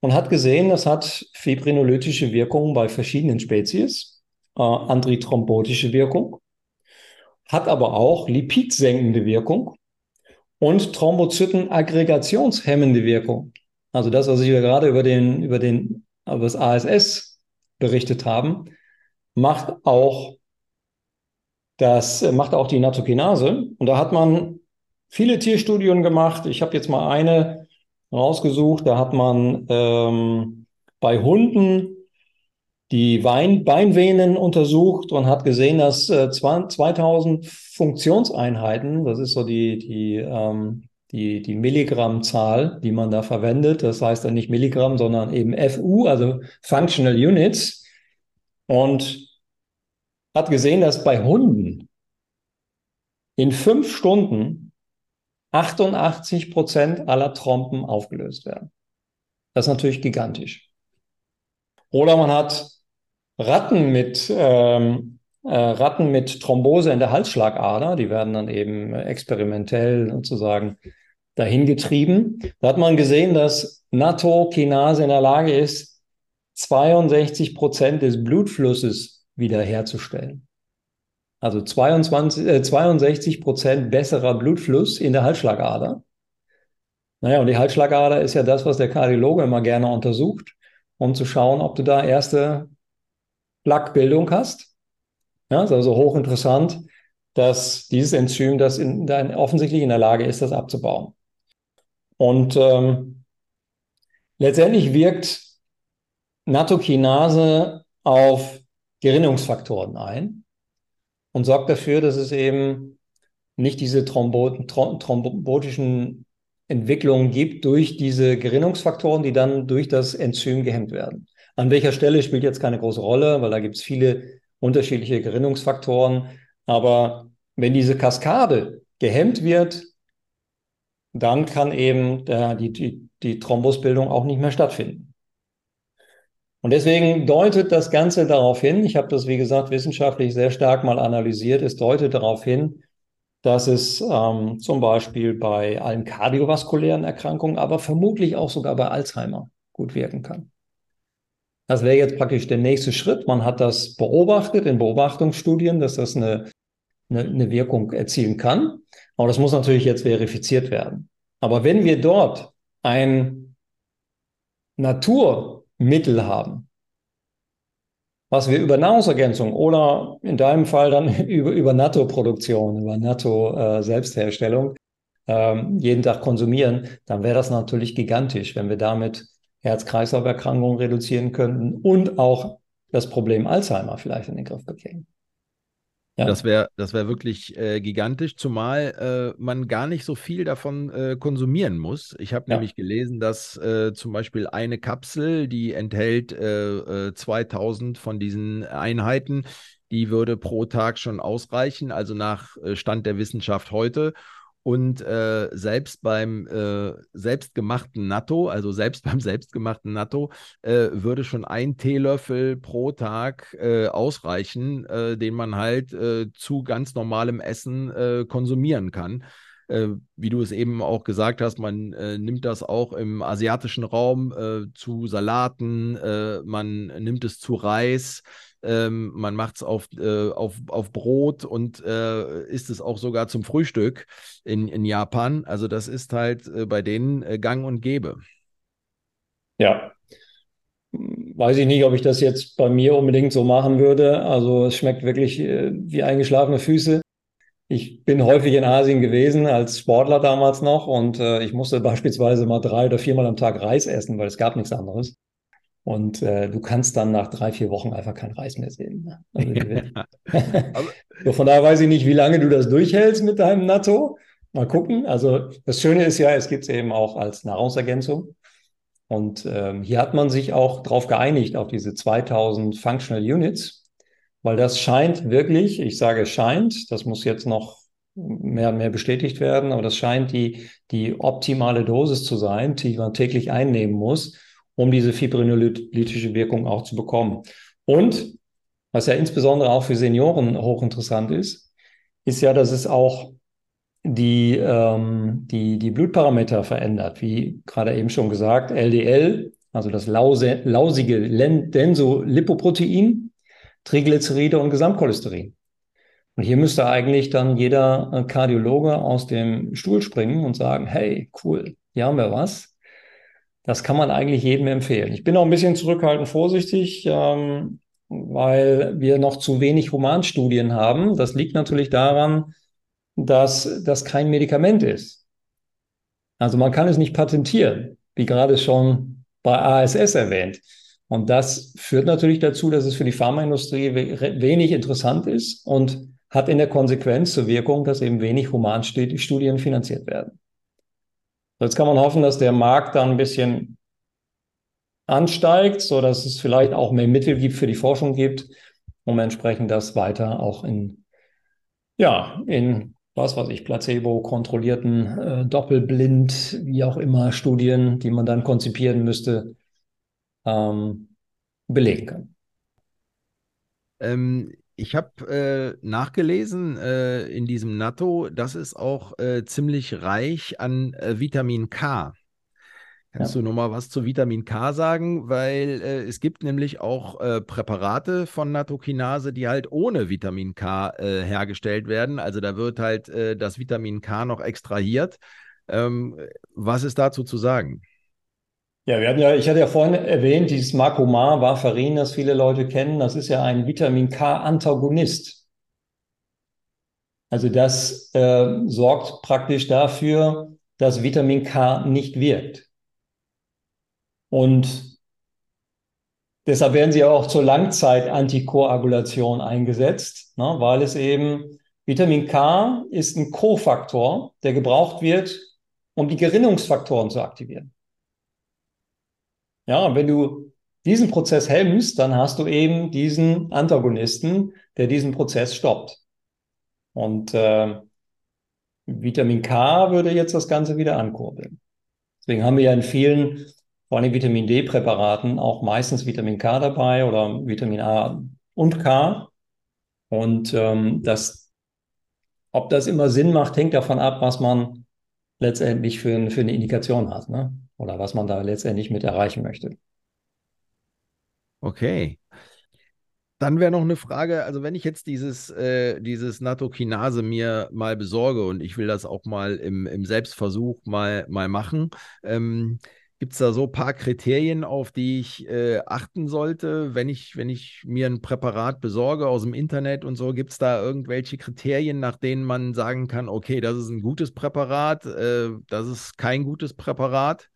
und hat gesehen, das hat fibrinolytische Wirkung bei verschiedenen Spezies, äh, antithrombotische Wirkung, hat aber auch lipidsenkende Wirkung und Thrombozytenaggregationshemmende Wirkung. Also das, was ich gerade über den, über den, über das ASS berichtet haben, macht auch das macht auch die Natokinase. Und da hat man viele Tierstudien gemacht. Ich habe jetzt mal eine rausgesucht. Da hat man ähm, bei Hunden die Wein Beinvenen untersucht und hat gesehen, dass äh, 2000 Funktionseinheiten, das ist so die, die, ähm, die, die Milligrammzahl, die man da verwendet, das heißt dann nicht Milligramm, sondern eben FU, also Functional Units. Und hat gesehen, dass bei Hunden in fünf Stunden 88 Prozent aller Trompen aufgelöst werden. Das ist natürlich gigantisch. Oder man hat Ratten mit, ähm, äh, Ratten mit Thrombose in der Halsschlagader, die werden dann eben experimentell sozusagen dahin getrieben. Da hat man gesehen, dass Nattokinase in der Lage ist, 62 Prozent des Blutflusses wiederherzustellen. Also 22, äh, 62 Prozent besserer Blutfluss in der Halsschlagader. Naja, und die Halsschlagader ist ja das, was der Kardiologe immer gerne untersucht, um zu schauen, ob du da erste Plaquebildung hast. Ja, ist also hochinteressant, dass dieses Enzym, das in, da offensichtlich in der Lage ist, das abzubauen. Und ähm, letztendlich wirkt Nattokinase auf Gerinnungsfaktoren ein und sorgt dafür, dass es eben nicht diese Thrombo thrombotischen Entwicklungen gibt durch diese Gerinnungsfaktoren, die dann durch das Enzym gehemmt werden. An welcher Stelle spielt jetzt keine große Rolle, weil da gibt es viele unterschiedliche Gerinnungsfaktoren. Aber wenn diese Kaskade gehemmt wird, dann kann eben der, die, die, die Thrombusbildung auch nicht mehr stattfinden. Und deswegen deutet das Ganze darauf hin, ich habe das, wie gesagt, wissenschaftlich sehr stark mal analysiert, es deutet darauf hin, dass es ähm, zum Beispiel bei allen kardiovaskulären Erkrankungen, aber vermutlich auch sogar bei Alzheimer gut wirken kann. Das wäre jetzt praktisch der nächste Schritt. Man hat das beobachtet in Beobachtungsstudien, dass das eine, eine, eine Wirkung erzielen kann. Aber das muss natürlich jetzt verifiziert werden. Aber wenn wir dort ein Natur Mittel haben. Was wir über Nahrungsergänzung oder in deinem Fall dann über, über NATO-Produktion, über NATO-Selbstherstellung äh, jeden Tag konsumieren, dann wäre das natürlich gigantisch, wenn wir damit Herz-Kreislauf-Erkrankungen reduzieren könnten und auch das Problem Alzheimer vielleicht in den Griff bekämen. Ja. Das wäre das wär wirklich äh, gigantisch, zumal äh, man gar nicht so viel davon äh, konsumieren muss. Ich habe ja. nämlich gelesen, dass äh, zum Beispiel eine Kapsel, die enthält 2000 äh, äh, von diesen Einheiten, die würde pro Tag schon ausreichen, also nach Stand der Wissenschaft heute. Und äh, selbst beim äh, selbstgemachten Natto, also selbst beim selbstgemachten Natto, äh, würde schon ein Teelöffel pro Tag äh, ausreichen, äh, den man halt äh, zu ganz normalem Essen konsumieren kann. Wie du es eben auch gesagt hast, man nimmt das auch im asiatischen Raum zu Salaten, man nimmt es zu Reis. Ähm, man macht es auf, äh, auf, auf Brot und äh, isst es auch sogar zum Frühstück in, in Japan. Also das ist halt äh, bei denen äh, gang und gäbe. Ja. Weiß ich nicht, ob ich das jetzt bei mir unbedingt so machen würde. Also es schmeckt wirklich äh, wie eingeschlafene Füße. Ich bin häufig in Asien gewesen als Sportler damals noch und äh, ich musste beispielsweise mal drei oder viermal am Tag Reis essen, weil es gab nichts anderes. Und äh, du kannst dann nach drei, vier Wochen einfach kein Reis mehr sehen. Ne? Also, so, von daher weiß ich nicht, wie lange du das durchhältst mit deinem Natto. Mal gucken. Also das Schöne ist ja, es gibt es eben auch als Nahrungsergänzung. Und ähm, hier hat man sich auch darauf geeinigt, auf diese 2000 Functional Units, weil das scheint wirklich, ich sage scheint, das muss jetzt noch mehr und mehr bestätigt werden, aber das scheint die, die optimale Dosis zu sein, die man täglich einnehmen muss, um diese fibrinolytische Wirkung auch zu bekommen. Und was ja insbesondere auch für Senioren hochinteressant ist, ist ja, dass es auch die, ähm, die, die Blutparameter verändert, wie gerade eben schon gesagt, LDL, also das lause, lausige Densolipoprotein, Triglyceride und Gesamtcholesterin. Und hier müsste eigentlich dann jeder äh, Kardiologe aus dem Stuhl springen und sagen, hey, cool, hier haben wir was. Das kann man eigentlich jedem empfehlen. Ich bin auch ein bisschen zurückhaltend vorsichtig, ähm, weil wir noch zu wenig Humanstudien haben. Das liegt natürlich daran, dass das kein Medikament ist. Also man kann es nicht patentieren, wie gerade schon bei ASS erwähnt. Und das führt natürlich dazu, dass es für die Pharmaindustrie wenig interessant ist und hat in der Konsequenz zur Wirkung, dass eben wenig Humanstudien finanziert werden. Jetzt kann man hoffen, dass der Markt dann ein bisschen ansteigt, so dass es vielleicht auch mehr Mittel gibt für die Forschung gibt, um entsprechend das weiter auch in, ja, in was weiß ich, Placebo-kontrollierten, äh, Doppelblind, wie auch immer, Studien, die man dann konzipieren müsste, ähm, belegen kann. Ähm, ich habe äh, nachgelesen äh, in diesem Natto, das ist auch äh, ziemlich reich an äh, Vitamin K. Kannst ja. du noch mal was zu Vitamin K sagen? Weil äh, es gibt nämlich auch äh, Präparate von Nattokinase, die halt ohne Vitamin K äh, hergestellt werden. Also da wird halt äh, das Vitamin K noch extrahiert. Ähm, was ist dazu zu sagen? Ja, wir hatten ja, ich hatte ja vorhin erwähnt, dieses Marcomar Warfarin, das viele Leute kennen, das ist ja ein Vitamin K-Antagonist. Also das äh, sorgt praktisch dafür, dass Vitamin K nicht wirkt. Und deshalb werden sie auch zur Langzeit-Antikoagulation eingesetzt, ne, weil es eben Vitamin K ist ein Kofaktor, der gebraucht wird, um die Gerinnungsfaktoren zu aktivieren. Ja, und wenn du diesen Prozess hemmst, dann hast du eben diesen Antagonisten, der diesen Prozess stoppt. Und äh, Vitamin K würde jetzt das Ganze wieder ankurbeln. Deswegen haben wir ja in vielen vor allem Vitamin D-Präparaten auch meistens Vitamin K dabei oder Vitamin A und K. Und ähm, das, ob das immer Sinn macht, hängt davon ab, was man letztendlich für, für eine Indikation hat, ne? Oder was man da letztendlich mit erreichen möchte. Okay. Dann wäre noch eine Frage, also wenn ich jetzt dieses, äh, dieses Nattokinase mir mal besorge und ich will das auch mal im, im Selbstversuch mal, mal machen, ähm, Gibt es da so ein paar Kriterien, auf die ich äh, achten sollte, wenn ich, wenn ich mir ein Präparat besorge aus dem Internet und so? Gibt es da irgendwelche Kriterien, nach denen man sagen kann, okay, das ist ein gutes Präparat, äh, das ist kein gutes Präparat?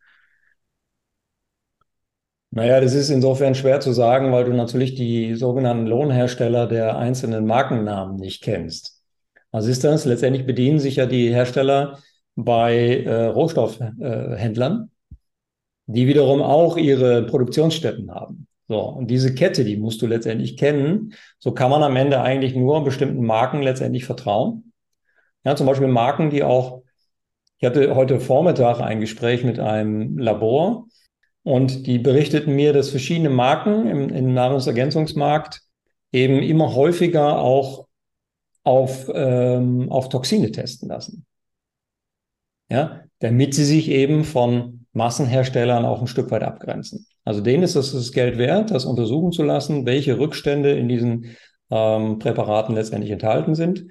Naja, das ist insofern schwer zu sagen, weil du natürlich die sogenannten Lohnhersteller der einzelnen Markennamen nicht kennst. Was ist das? Letztendlich bedienen sich ja die Hersteller bei äh, Rohstoffhändlern die wiederum auch ihre Produktionsstätten haben. So, und diese Kette, die musst du letztendlich kennen. So kann man am Ende eigentlich nur bestimmten Marken letztendlich vertrauen. Ja, zum Beispiel Marken, die auch, ich hatte heute Vormittag ein Gespräch mit einem Labor und die berichteten mir, dass verschiedene Marken im, im Nahrungsergänzungsmarkt eben immer häufiger auch auf, ähm, auf Toxine testen lassen. Ja, damit sie sich eben von Massenherstellern auch ein Stück weit abgrenzen. Also denen ist es das Geld wert, das untersuchen zu lassen, welche Rückstände in diesen ähm, Präparaten letztendlich enthalten sind,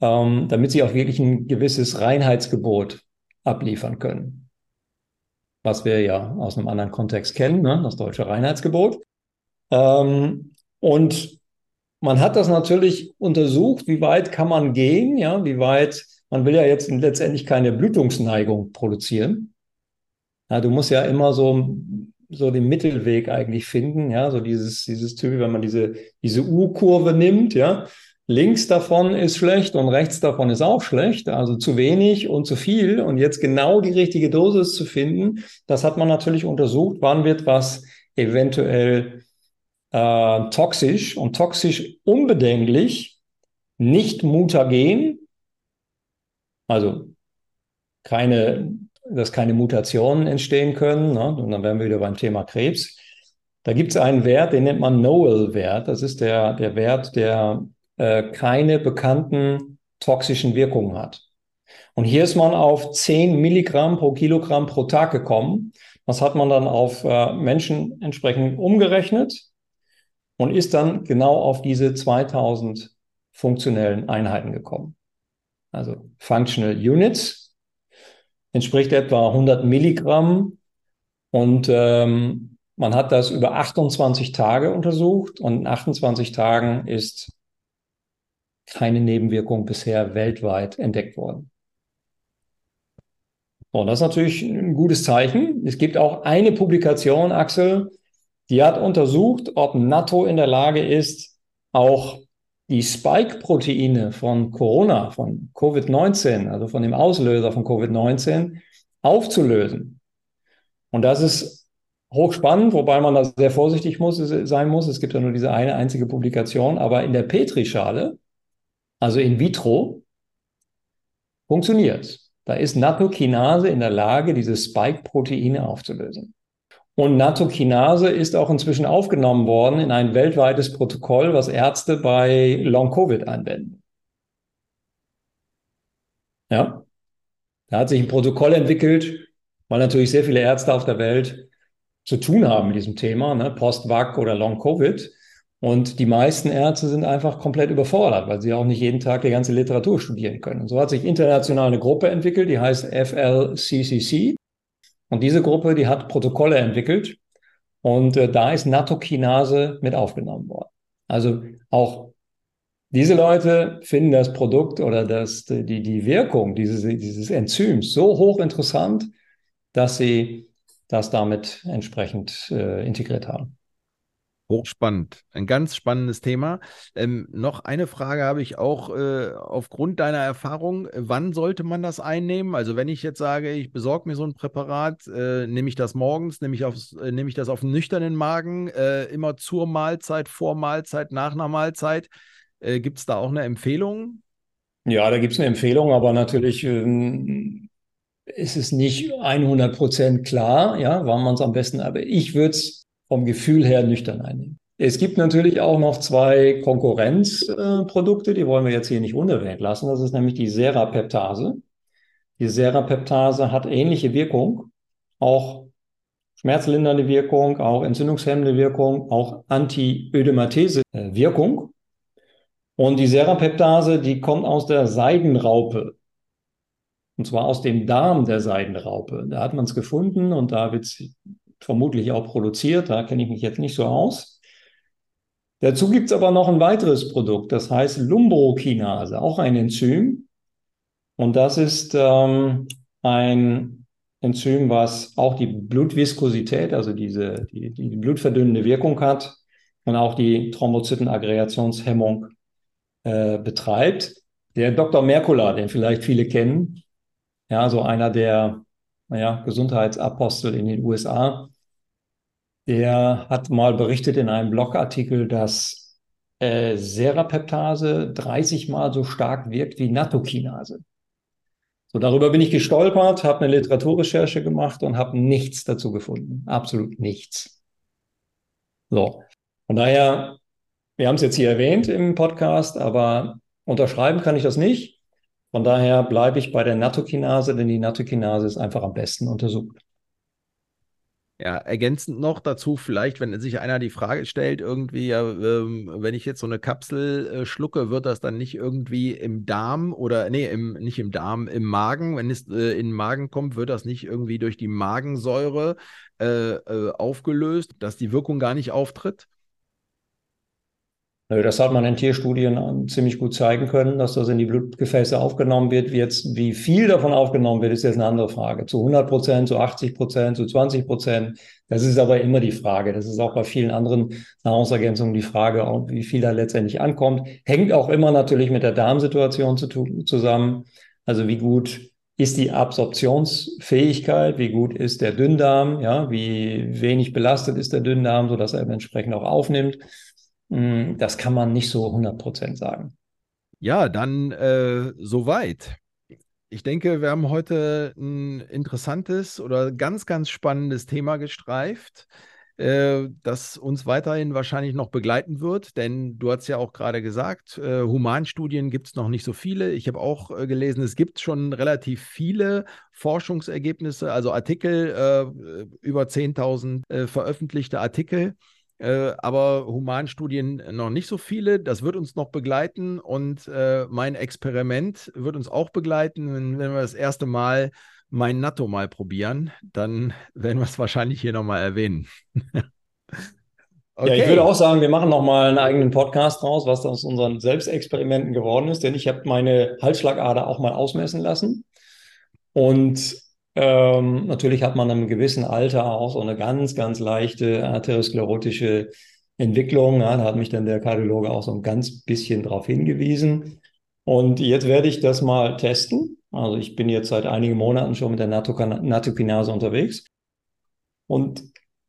ähm, damit sie auch wirklich ein gewisses Reinheitsgebot abliefern können. Was wir ja aus einem anderen Kontext kennen, ne? das deutsche Reinheitsgebot. Ähm, und man hat das natürlich untersucht, wie weit kann man gehen, ja, wie weit, man will ja jetzt letztendlich keine Blutungsneigung produzieren. Ja, du musst ja immer so, so den Mittelweg eigentlich finden, ja, so dieses, dieses Typ, wenn man diese, diese U-Kurve nimmt, ja, links davon ist schlecht und rechts davon ist auch schlecht, also zu wenig und zu viel. Und jetzt genau die richtige Dosis zu finden, das hat man natürlich untersucht, wann wird was eventuell äh, toxisch und toxisch unbedenklich, nicht mutagen, also keine dass keine Mutationen entstehen können. Ne? Und dann wären wir wieder beim Thema Krebs. Da gibt es einen Wert, den nennt man Noel-Wert. Das ist der, der Wert, der äh, keine bekannten toxischen Wirkungen hat. Und hier ist man auf 10 Milligramm pro Kilogramm pro Tag gekommen. Das hat man dann auf äh, Menschen entsprechend umgerechnet und ist dann genau auf diese 2000 funktionellen Einheiten gekommen. Also Functional Units entspricht etwa 100 Milligramm und ähm, man hat das über 28 Tage untersucht und in 28 Tagen ist keine Nebenwirkung bisher weltweit entdeckt worden. Und das ist natürlich ein gutes Zeichen. Es gibt auch eine Publikation, Axel, die hat untersucht, ob NATO in der Lage ist, auch die Spike-Proteine von Corona, von Covid-19, also von dem Auslöser von Covid-19, aufzulösen. Und das ist hochspannend, wobei man da sehr vorsichtig muss, sein muss. Es gibt ja nur diese eine einzige Publikation, aber in der Petrischale, also in vitro, funktioniert es. Da ist Nattokinase in der Lage, diese Spike-Proteine aufzulösen. Und Nattokinase ist auch inzwischen aufgenommen worden in ein weltweites Protokoll, was Ärzte bei Long-Covid anwenden. Ja, da hat sich ein Protokoll entwickelt, weil natürlich sehr viele Ärzte auf der Welt zu tun haben mit diesem Thema, ne? Post-Vac oder Long-Covid. Und die meisten Ärzte sind einfach komplett überfordert, weil sie auch nicht jeden Tag die ganze Literatur studieren können. Und so hat sich international eine Gruppe entwickelt, die heißt FLCCC. Und diese Gruppe, die hat Protokolle entwickelt. Und äh, da ist Nattokinase mit aufgenommen worden. Also auch diese Leute finden das Produkt oder das, die, die Wirkung dieses, dieses Enzyms so hochinteressant, dass sie das damit entsprechend äh, integriert haben. Hochspannend, ein ganz spannendes Thema. Ähm, noch eine Frage habe ich auch äh, aufgrund deiner Erfahrung. Wann sollte man das einnehmen? Also wenn ich jetzt sage, ich besorge mir so ein Präparat, äh, nehme ich das morgens, nehme ich, aufs, äh, nehme ich das auf einen nüchternen Magen, äh, immer zur Mahlzeit, vor Mahlzeit, nach einer Mahlzeit. Äh, gibt es da auch eine Empfehlung? Ja, da gibt es eine Empfehlung, aber natürlich ähm, ist es nicht 100 Prozent klar, ja, wann man es am besten, aber ich würde es vom Gefühl her nüchtern einnehmen. Es gibt natürlich auch noch zwei Konkurrenzprodukte, äh, die wollen wir jetzt hier nicht unerwähnt lassen. Das ist nämlich die Serapeptase. Die Serapeptase hat ähnliche Wirkung, auch schmerzlindernde Wirkung, auch entzündungshemmende Wirkung, auch Antiödematese-Wirkung. Und die Serapeptase, die kommt aus der Seidenraupe. Und zwar aus dem Darm der Seidenraupe. Da hat man es gefunden und da wird vermutlich auch produziert. Da kenne ich mich jetzt nicht so aus. Dazu gibt es aber noch ein weiteres Produkt, das heißt Lumbrokinase, auch ein Enzym. Und das ist ähm, ein Enzym, was auch die Blutviskosität, also diese, die, die blutverdünnende Wirkung hat und auch die Thrombozytenaggregationshemmung äh, betreibt. Der Dr. Merkula, den vielleicht viele kennen, ja, so einer der naja, Gesundheitsapostel in den USA, der hat mal berichtet in einem Blogartikel, dass äh, Serapeptase 30 Mal so stark wirkt wie Nattokinase. So, darüber bin ich gestolpert, habe eine Literaturrecherche gemacht und habe nichts dazu gefunden. Absolut nichts. So, von daher, wir haben es jetzt hier erwähnt im Podcast, aber unterschreiben kann ich das nicht. Von daher bleibe ich bei der Nattokinase, denn die Nattokinase ist einfach am besten untersucht. Ja, ergänzend noch dazu, vielleicht, wenn sich einer die Frage stellt, irgendwie, ja, ähm, wenn ich jetzt so eine Kapsel äh, schlucke, wird das dann nicht irgendwie im Darm oder, nee, im, nicht im Darm, im Magen, wenn es äh, in den Magen kommt, wird das nicht irgendwie durch die Magensäure äh, äh aufgelöst, dass die Wirkung gar nicht auftritt? Das hat man in Tierstudien ziemlich gut zeigen können, dass das in die Blutgefäße aufgenommen wird. Wie jetzt, wie viel davon aufgenommen wird, ist jetzt eine andere Frage. Zu 100 Prozent, zu 80 Prozent, zu 20 Prozent. Das ist aber immer die Frage. Das ist auch bei vielen anderen Nahrungsergänzungen die Frage, wie viel da letztendlich ankommt. Hängt auch immer natürlich mit der Darmsituation zu, zusammen. Also wie gut ist die Absorptionsfähigkeit, wie gut ist der Dünndarm, ja, wie wenig belastet ist der Dünndarm, sodass er entsprechend auch aufnimmt. Hm, das kann man nicht so 100 sagen. Ja, dann äh, soweit. Ich denke, wir haben heute ein interessantes oder ganz, ganz spannendes Thema gestreift. äh, das uns weiterhin wahrscheinlich noch begleiten wird, denn du hast ja auch gerade gesagt, äh, Humanstudien gibt es noch nicht so viele. Ich habe auch äh, gelesen, es gibt schon relativ viele Forschungsergebnisse, also Artikel, äh, über 10.000 äh, veröffentlichte Artikel. Äh, aber Humanstudien noch nicht so viele. Das wird uns noch begleiten und mein Experiment wird uns auch begleiten, wenn, wenn wir das erste Mal mein Natto mal probieren, dann werden wir es wahrscheinlich hier nochmal erwähnen. okay. Ja, ich würde auch sagen, wir machen nochmal einen eigenen Podcast draus, was aus unseren Selbstexperimenten geworden ist, denn ich habe meine Halsschlagader auch mal ausmessen lassen. Und ähm, natürlich hat man in einem gewissen Alter auch so eine ganz, ganz leichte arteriosklerotische Entwicklung. Ja, da hat mich dann der Kardiologe auch so ein ganz bisschen darauf hingewiesen. Und jetzt werde ich das mal testen. Also ich bin jetzt seit einigen Monaten schon mit der Nattokinase unterwegs und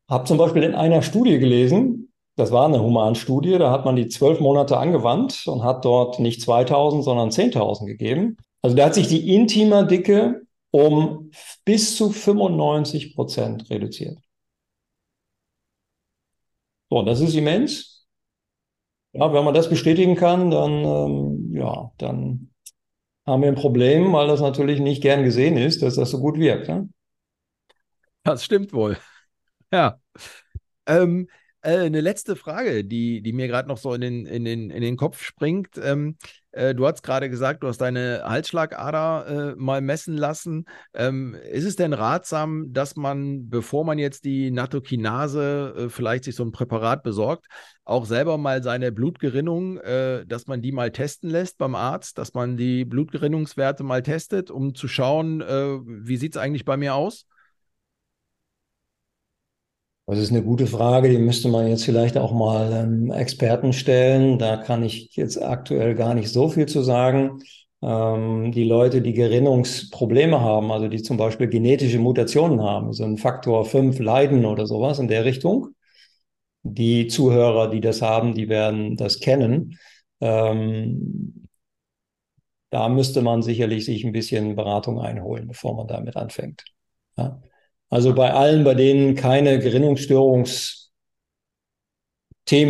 habe zum Beispiel in einer Studie gelesen, das war eine Humanstudie, da hat man die zwölf Monate angewandt und hat dort nicht 2000, sondern 10.000 gegeben. Also da hat sich die Intima-Dicke um bis zu 95 Prozent reduziert. So, das ist immens. Ja, wenn man das bestätigen kann, dann, ähm, ja, dann haben wir ein Problem, weil das natürlich nicht gern gesehen ist, dass das so gut wirkt. Ne? Das stimmt wohl. Ja. Ähm, äh, eine letzte Frage, die, die mir gerade noch so in den, in, den, in den Kopf springt. Ähm, äh, du hast gerade gesagt, du hast deine Halsschlagader äh, mal messen lassen. Ähm, ist es denn ratsam, dass man, bevor man jetzt die Nattokinase äh, vielleicht sich so ein Präparat besorgt, auch selber mal seine Blutgerinnung, äh, dass man die mal testen lässt beim Arzt, dass man die Blutgerinnungswerte mal testet, um zu schauen, äh, wie sieht es eigentlich bei mir aus? Das ist eine gute Frage, die müsste man jetzt vielleicht auch mal ähm, Experten stellen. Da kann ich jetzt aktuell gar nicht so viel zu sagen. Ähm, die Leute, die Gerinnungsprobleme haben, also die zum Beispiel genetische Mutationen haben, so ein Faktor 5 Leiden oder sowas in der Richtung, die Zuhörer, die das haben, die werden das kennen. Ähm, da müsste man sicherlich sich ein bisschen Beratung einholen, bevor man damit anfängt. Ja. Also bei allen, bei denen keine Gerinnungsstörungsthemen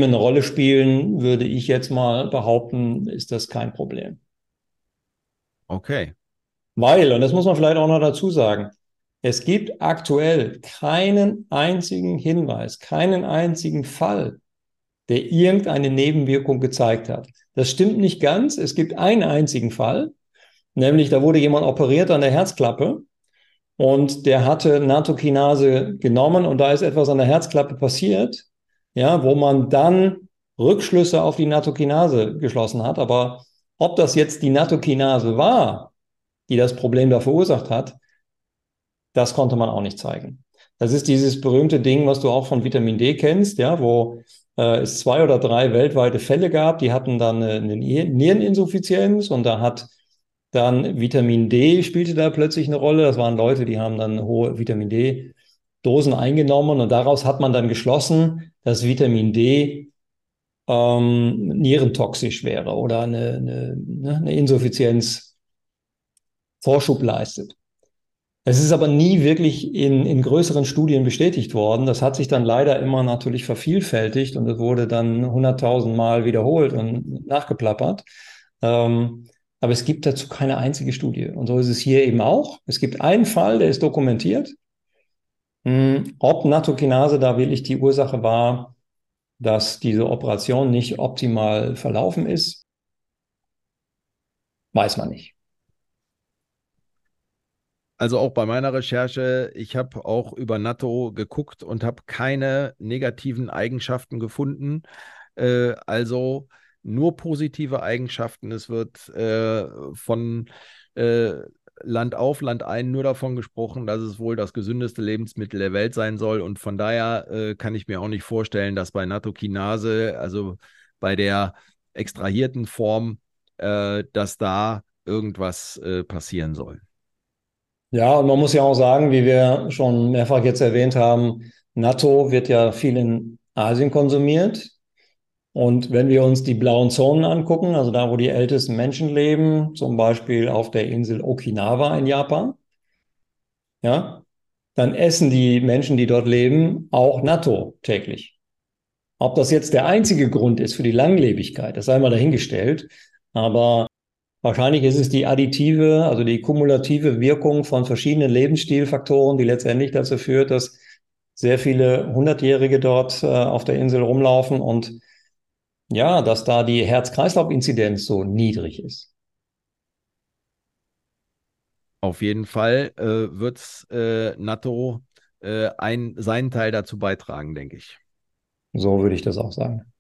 eine Rolle spielen, würde ich jetzt mal behaupten, ist das kein Problem. Okay. Weil, und das muss man vielleicht auch noch dazu sagen, es gibt aktuell keinen einzigen Hinweis, keinen einzigen Fall, der irgendeine Nebenwirkung gezeigt hat. Das stimmt nicht ganz. Es gibt einen einzigen Fall, nämlich da wurde jemand operiert an der Herzklappe und der hatte Natokinase genommen und da ist etwas an der Herzklappe passiert, ja, wo man dann Rückschlüsse auf die Natokinase geschlossen hat. Aber ob das jetzt die Natokinase war, die das Problem da verursacht hat, das konnte man auch nicht zeigen. Das ist dieses berühmte Ding, was du auch von Vitamin D kennst, ja, wo äh, es zwei oder drei weltweite Fälle gab, die hatten dann eine, eine Niereninsuffizienz und da hat dann Vitamin D spielte da plötzlich eine Rolle. Das waren Leute, die haben dann hohe Vitamin D-Dosen eingenommen und daraus hat man dann geschlossen, dass Vitamin D ähm, nierentoxisch wäre oder eine, eine, ne, eine Insuffizienz Vorschub leistet. Es ist aber nie wirklich in, in größeren Studien bestätigt worden. Das hat sich dann leider immer natürlich vervielfältigt und es wurde dann hunderttausend Mal wiederholt und nachgeplappert. Ähm, aber es gibt dazu keine einzige Studie. Und so ist es hier eben auch. Es gibt einen Fall, der ist dokumentiert. Hm, ob Nattokinase da wirklich die Ursache war, dass diese Operation nicht optimal verlaufen ist, weiß man nicht. Also auch bei meiner Recherche, ich habe auch über Natto geguckt und habe keine negativen Eigenschaften gefunden. Äh, also nur positive Eigenschaften. Es wird äh, von äh, Land auf, Land ein nur davon gesprochen, dass es wohl das gesündeste Lebensmittel der Welt sein soll. Und von daher äh, kann ich mir auch nicht vorstellen, dass bei Nattokinase, also bei der extrahierten Form, äh, dass da irgendwas äh, passieren soll. Ja, und man muss ja auch sagen, wie wir schon mehrfach jetzt erwähnt haben, Natto wird ja viel in Asien konsumiert. Und wenn wir uns die blauen Zonen angucken, also da, wo die ältesten Menschen leben, zum Beispiel auf der Insel Okinawa in Japan, ja, dann essen die Menschen, die dort leben, auch Natto täglich. Ob das jetzt der einzige Grund ist für die Langlebigkeit, das sei mal dahingestellt. Aber wahrscheinlich ist es die additive, also die kumulative Wirkung von verschiedenen Lebensstilfaktoren, die letztendlich dazu führt, dass sehr viele Hundertjährige dort äh, auf der Insel rumlaufen und ja, dass da die Herz-Kreislauf-Inzidenz so niedrig ist. Auf jeden Fall äh, wird äh, NATO äh, ein, seinen Teil dazu beitragen, denke ich. So würde ich das auch sagen.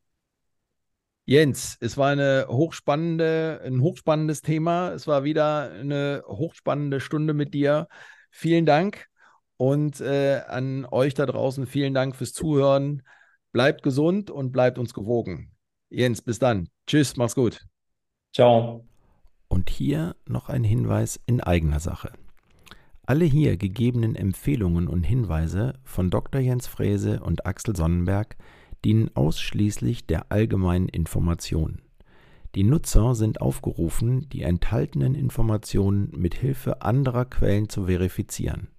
Jens, es war eine hochspannende, ein hochspannendes Thema. Es war wieder eine hochspannende Stunde mit dir. Vielen Dank und äh, an euch da draußen vielen Dank fürs Zuhören. Bleibt gesund und bleibt uns gewogen. Jens, bis dann. Tschüss, mach's gut. Ciao. Und hier noch ein Hinweis in eigener Sache. Alle hier gegebenen Empfehlungen und Hinweise von Dr. Jens Frese und Axel Sonnenberg dienen ausschließlich der allgemeinen Information. Die Nutzer sind aufgerufen, die enthaltenen Informationen mit Hilfe anderer Quellen zu verifizieren.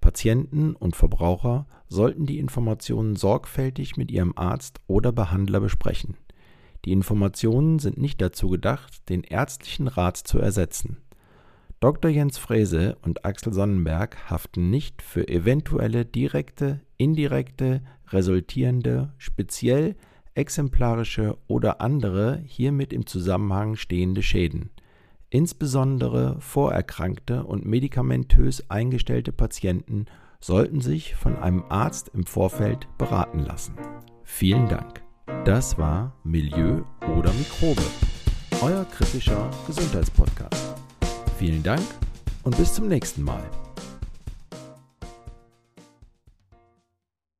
Patienten und Verbraucher sollten die Informationen sorgfältig mit ihrem Arzt oder Behandler besprechen. Die Informationen sind nicht dazu gedacht, den ärztlichen Rat zu ersetzen. Dr. Jens Frese und Axel Sonnenberg haften nicht für eventuelle direkte, indirekte, resultierende, speziell, exemplarische oder andere hiermit im Zusammenhang stehende Schäden. Insbesondere vorerkrankte und medikamentös eingestellte Patienten sollten sich von einem Arzt im Vorfeld beraten lassen. Vielen Dank. Das war Milieu oder Mikrobe, euer kritischer Gesundheitspodcast. Vielen Dank und bis zum nächsten Mal.